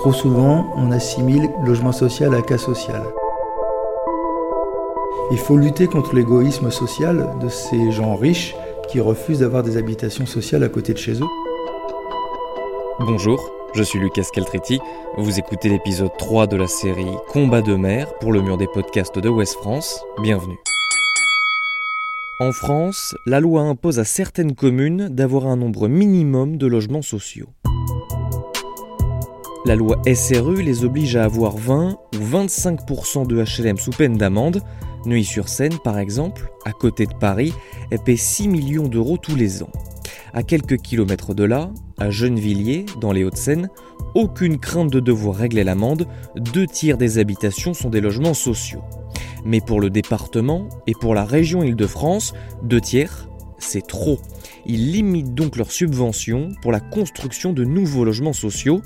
trop souvent, on assimile logement social à cas social. Il faut lutter contre l'égoïsme social de ces gens riches qui refusent d'avoir des habitations sociales à côté de chez eux. Bonjour, je suis Lucas Caltretti. Vous écoutez l'épisode 3 de la série Combat de mer pour le mur des podcasts de Ouest France. Bienvenue. En France, la loi impose à certaines communes d'avoir un nombre minimum de logements sociaux. La loi SRU les oblige à avoir 20 ou 25% de HLM sous peine d'amende. Neuilly-sur-Seine, par exemple, à côté de Paris, paie 6 millions d'euros tous les ans. À quelques kilomètres de là, à Gennevilliers, dans les Hauts-de-Seine, aucune crainte de devoir régler l'amende, deux tiers des habitations sont des logements sociaux. Mais pour le département et pour la région Île-de-France, deux tiers, c'est trop. Ils limitent donc leurs subventions pour la construction de nouveaux logements sociaux.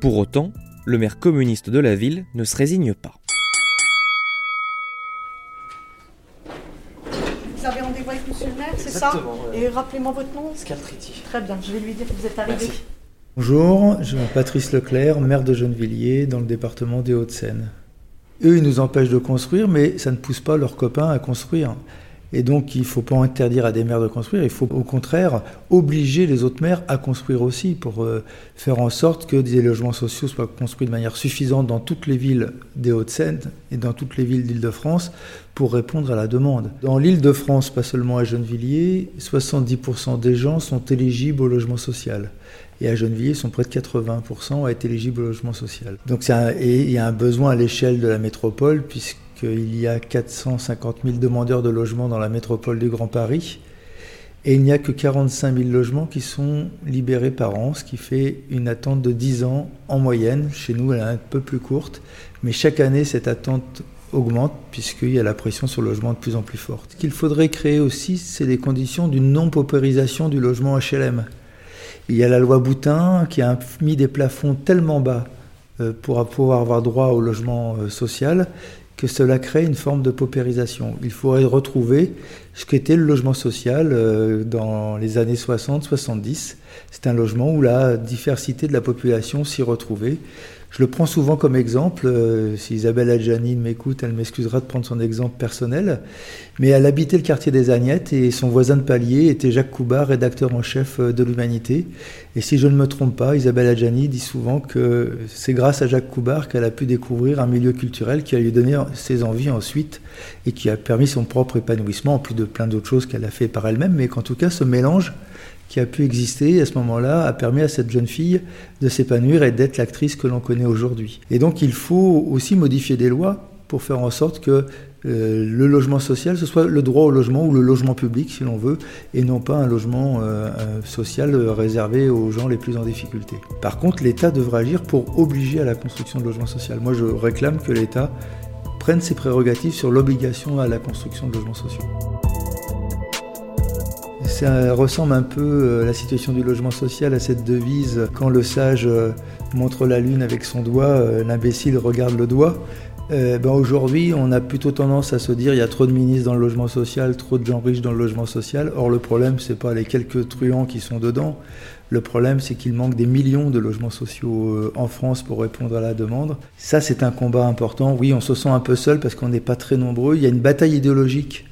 Pour autant, le maire communiste de la ville ne se résigne pas. Vous avez rendez-vous avec monsieur le maire, c'est ça Et rappelez-moi votre nom Scaltriti. Très bien, je vais lui dire que vous êtes arrivé. Merci. Bonjour, je suis Patrice Leclerc, maire de Gennevilliers, dans le département des Hauts-de-Seine. Eux, ils nous empêchent de construire, mais ça ne pousse pas leurs copains à construire. Et donc, il ne faut pas interdire à des maires de construire, il faut au contraire obliger les autres maires à construire aussi pour euh, faire en sorte que des logements sociaux soient construits de manière suffisante dans toutes les villes des Hauts-de-Seine et dans toutes les villes d'Île-de-France pour répondre à la demande. Dans l'Île-de-France, pas seulement à Gennevilliers, 70% des gens sont éligibles au logement social. Et à Gennevilliers, ils sont près de 80% à être éligibles au logement social. Donc il y a un besoin à l'échelle de la métropole, puisqu'il y a 450 000 demandeurs de logement dans la métropole du Grand Paris. Et il n'y a que 45 000 logements qui sont libérés par an, ce qui fait une attente de 10 ans en moyenne. Chez nous, elle est un peu plus courte. Mais chaque année, cette attente augmente puisqu'il y a la pression sur le logement de plus en plus forte. Ce qu'il faudrait créer aussi, c'est des conditions d'une non-paupérisation du logement HLM. Il y a la loi Boutin qui a mis des plafonds tellement bas euh, pour pouvoir avoir droit au logement euh, social que cela crée une forme de paupérisation. Il faudrait retrouver ce qu'était le logement social euh, dans les années 60-70. C'est un logement où la diversité de la population s'y retrouvait. Je le prends souvent comme exemple. euh, si Isabelle Adjani m'écoute, elle m'excusera de prendre son exemple personnel. Mais elle habitait le quartier des Agnettes et son voisin de palier était Jacques Coubard, rédacteur en chef euh, de l'Humanité. Et si je ne me trompe pas, Isabelle Adjani dit souvent que c'est grâce à Jacques Coubard qu'elle a pu découvrir un milieu culturel qui a lui donné ses envies ensuite et qui a permis son propre épanouissement, en plus de plein d'autres choses qu'elle a fait par elle-même. Mais qu'en tout cas, ce mélange qui a pu exister à ce moment-là a permis à cette jeune fille de s'épanouir et d'être l'actrice que l'on connaît aujourd'hui. Et donc il faut aussi modifier des lois pour faire en sorte que euh, le logement social, ce soit le droit au logement ou le logement public, si l'on veut, et non pas un logement euh, euh, social réservé aux gens les plus en difficulté. Par contre, l'État devrait agir pour obliger à la construction de logements sociaux. Moi, je réclame que l'État prenne ses prérogatives sur l'obligation à la construction de logements sociaux. Ça ressemble un peu euh, la situation du logement social à cette devise quand le sage euh, montre la lune avec son doigt, euh, l'imbécile regarde le doigt. Ben Aujourd'hui, on a plutôt tendance à se dire il y a trop de ministres dans le logement social, trop de gens riches dans le logement social. Or, le problème, c'est pas les quelques truands qui sont dedans. Le problème, c'est qu'il manque des millions de logements sociaux en France pour répondre à la demande. Ça, c'est un combat important. Oui, on se sent un peu seul parce qu'on n'est pas très nombreux. Il y a une bataille idéologique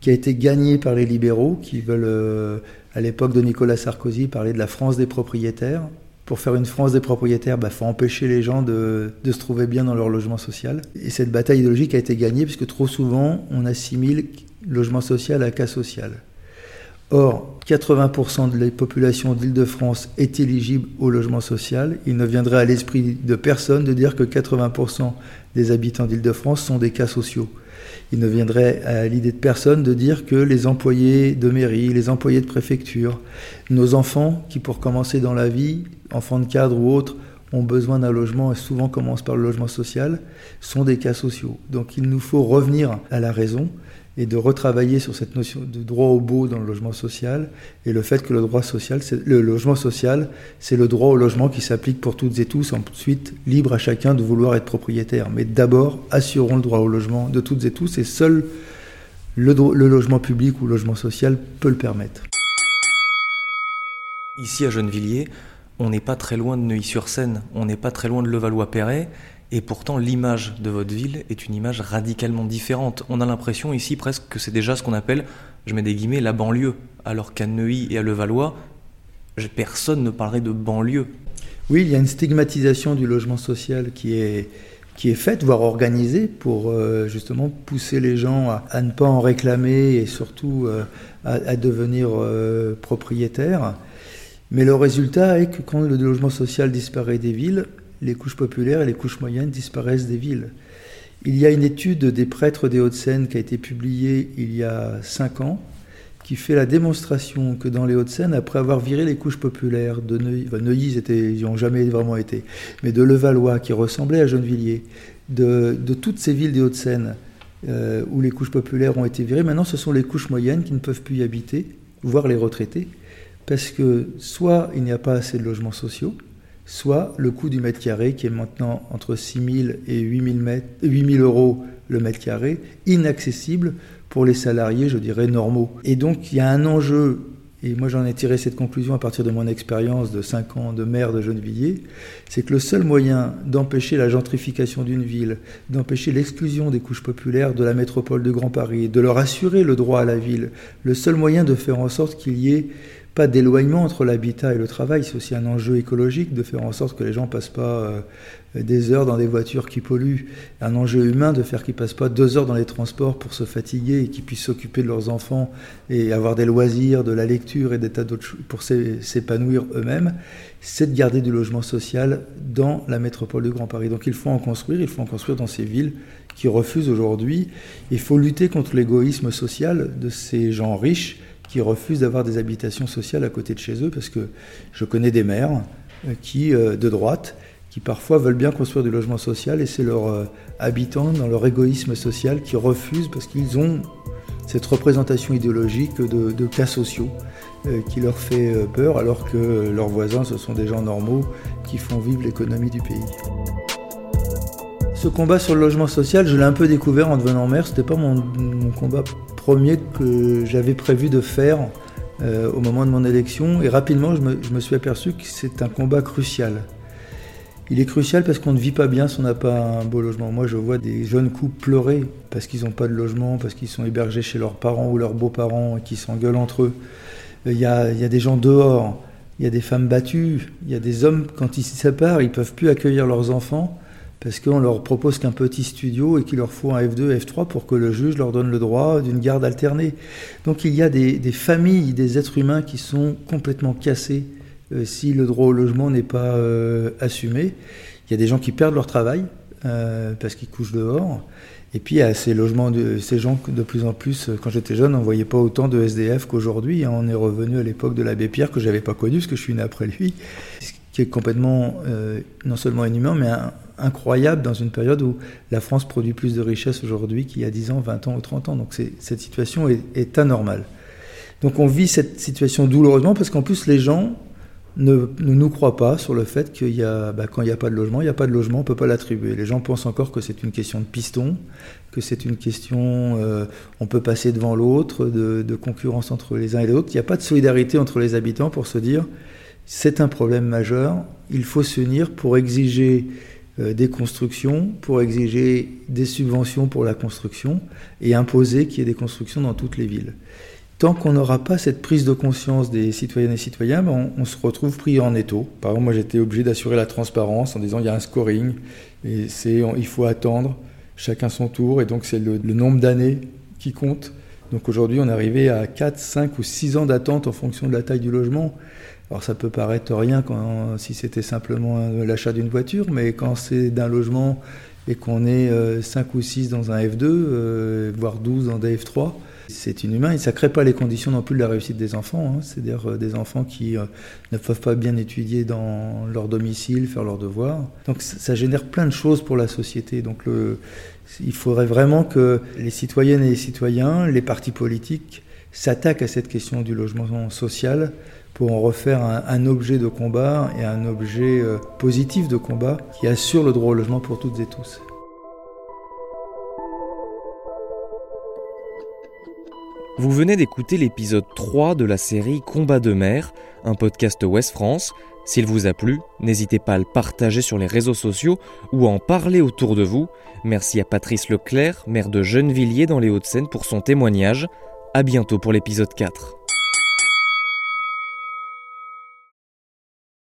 qui a été gagnée par les libéraux qui veulent, euh, à l'époque de Nicolas Sarkozy, parler de la France des propriétaires. Pour faire une France des propriétaires, il faut empêcher les gens de, de se trouver bien dans leur logement social. Et cette bataille idéologique a été gagnée puisque trop souvent, on assimile logement social à cas social. Or, 80% de la population d'Île-de-France est éligible au logement social. Il ne viendrait à l'esprit de personne de dire que 80% des habitants d'Île-de-France sont des cas sociaux. Il ne viendrait à l'idée de personne de dire que les employés de mairie, les employés de préfecture, nos enfants qui pour commencer dans la vie, enfants de cadre ou autres, ont besoin d'un logement et souvent commencent par le logement social, sont des cas sociaux. Donc il nous faut revenir à la raison et de retravailler sur cette notion de droit au beau dans le logement social et le fait que le droit social, le logement social, c'est le droit au logement qui s'applique pour toutes et tous. Ensuite, libre à chacun de vouloir être propriétaire. Mais d'abord, assurons le droit au logement de toutes et tous et seul le, le logement public ou le logement social peut le permettre. Ici à Gennevilliers, on n'est pas très loin de Neuilly-sur-Seine, on n'est pas très loin de Levallois-Perret, et pourtant l'image de votre ville est une image radicalement différente. On a l'impression ici presque que c'est déjà ce qu'on appelle, je mets des guillemets, la banlieue, alors qu'à Neuilly et à Levallois, personne ne parlerait de banlieue. Oui, il y a une stigmatisation du logement social qui est, qui est faite, voire organisée, pour euh, justement pousser les gens à, ne pas en réclamer et surtout euh, à, devenir euh, propriétaires. Mais le résultat est que quand le logement social disparaît des villes, les couches populaires et les couches moyennes disparaissent des villes. Il y a une étude des prêtres des Hauts-de-Seine qui a été publiée il y a cinq ans, qui fait la démonstration que dans les Hauts-de-Seine, après avoir viré les couches populaires de Neuilly, enfin Neuilly ils n'y ont jamais vraiment été, mais de Levallois, qui ressemblait à Gennevilliers, de, de toutes ces villes des Hauts-de-Seine euh, où les couches populaires ont été virées, maintenant ce sont les couches moyennes qui ne peuvent plus y habiter, voire les retraités, parce que soit il n'y a pas assez de logements sociaux, soit le coût du mètre carré, qui est maintenant entre 6 000 et 8 000, euros le mètre carré, inaccessible pour les salariés, je dirais, normaux. Et donc il y a un enjeu, et moi j'en ai tiré cette conclusion à partir de mon expérience de 5 ans de maire de Gennevilliers, c'est que le seul moyen d'empêcher la gentrification d'une ville, d'empêcher l'exclusion des couches populaires de la métropole de Grand Paris, de leur assurer le droit à la ville, le seul moyen de faire en sorte qu'il y ait pas d'éloignement entre l'habitat et le travail. C'est aussi un enjeu écologique de faire en sorte que les gens passent pas euh, des heures dans des voitures qui polluent. Un enjeu humain de faire qu'ils passent pas deux heures dans les transports pour se fatiguer et qu'ils puissent s'occuper de leurs enfants et avoir des loisirs, de la lecture et des tas d'autres choses pour s'épanouir eux-mêmes. C'est de garder du logement social dans la métropole du Grand Paris. Donc il faut en construire, il faut en construire dans ces villes qui refusent aujourd'hui. Il faut lutter contre l'égoïsme social de ces gens riches qui refusent d'avoir des habitations sociales à côté de chez eux, parce que je connais des maires euh, qui, euh, de droite, qui parfois veulent bien construire du logement social, et c'est leurs euh, habitants, dans leur égoïsme social, qui refusent parce qu'ils ont cette représentation idéologique de, cas sociaux qui leur fait peur, alors que leurs voisins, ce sont des gens normaux qui font vivre l'économie du pays. Ce combat sur le logement social, je l'ai un peu découvert en devenant maire. C'était pas mon, combat premier que j'avais prévu de faire euh, au moment de mon élection. Et rapidement, je me, suis aperçu que c'est un combat crucial. Il est crucial parce qu'on ne vit pas bien si on n'a pas un beau logement. Moi, je vois des jeunes couples pleurer parce qu'ils n'ont pas de logement, parce qu'ils sont hébergés chez leurs parents ou leurs beaux-parents et qui s'engueulent entre eux. Il y, a, il y a des gens dehors, il y a des femmes battues, il y a des hommes, quand ils se séparent, ils peuvent plus accueillir leurs enfants parce qu'on leur propose qu'un petit studio et qu'il leur faut un F2, F3 pour que le juge leur donne le droit d'une garde alternée. Donc il y a des, familles, des êtres humains qui sont complètement cassés euh, si le droit au logement n'est pas euh, assumé. Il y a des gens qui perdent leur travail euh, parce qu'ils couchent dehors. Et puis il y a ces logements, ces gens de plus en plus, quand j'étais jeune, on ne voyait pas autant de SDF qu'aujourd'hui. Hein. On est revenu à l'époque de l'abbé Pierre que j'avais pas connu parce que je suis né après lui, ce qui est complètement non seulement inhumain, mais un, incroyable dans une période où la France produit plus de richesses aujourd'hui qu'il y a 10 ans, 20 ans ou 30 ans. Donc cette situation est, anormale. Donc on vit cette situation douloureusement parce qu'en plus les gens ne, nous croient pas sur le fait qu'il y a, bah, quand il n'y a pas de logement, il n'y a pas de logement, on ne peut pas l'attribuer. Les gens pensent encore que c'est une question de piston, que c'est une question, euh, on peut passer devant l'autre, de, de concurrence entre les uns et les autres. Il n'y a pas de solidarité entre les habitants pour se dire c'est un problème majeur, il faut s'unir pour exiger des constructions, pour exiger des subventions pour la construction et imposer qu'il y ait des constructions dans toutes les villes. Tant qu'on n'aura pas cette prise de conscience des citoyennes et citoyens, ben, on, se retrouve pris en étau. Par exemple, moi j'étais obligé d'assurer la transparence en disant il y a un scoring et c'est il faut attendre chacun son tour et donc c'est le, le nombre d'années qui compte. Donc aujourd'hui on est arrivé à 4, 5 ou 6 ans d'attente en fonction de la taille du logement. Alors ça peut paraître rien quand, si c'était simplement l'achat d'une voiture, mais quand c'est d'un logement et qu'on est 5 euh, ou 6 dans un F2, euh, voire 12 dans des F3, c'est inhumain et ça ne crée pas les conditions non plus de la réussite des enfants. Hein. C'est-à-dire euh, des enfants qui ne peuvent pas bien étudier dans leur domicile, faire leurs devoirs. Donc ça, génère plein de choses pour la société. Donc il faudrait vraiment que les citoyennes et les citoyens, les partis politiques, s'attaquent à cette question du logement social pour en refaire un, objet de combat et un objet euh, positif de combat qui assure le droit au logement pour toutes et tous. Vous venez d'écouter l'épisode 3 de la série Combat de mer, un podcast Ouest France. S'il vous a plu, n'hésitez pas à le partager sur les réseaux sociaux ou à en parler autour de vous. Merci à Patrice Leclerc, maire de Gennevilliers dans les Hauts-de-Seine pour son témoignage. À bientôt pour l'épisode 4.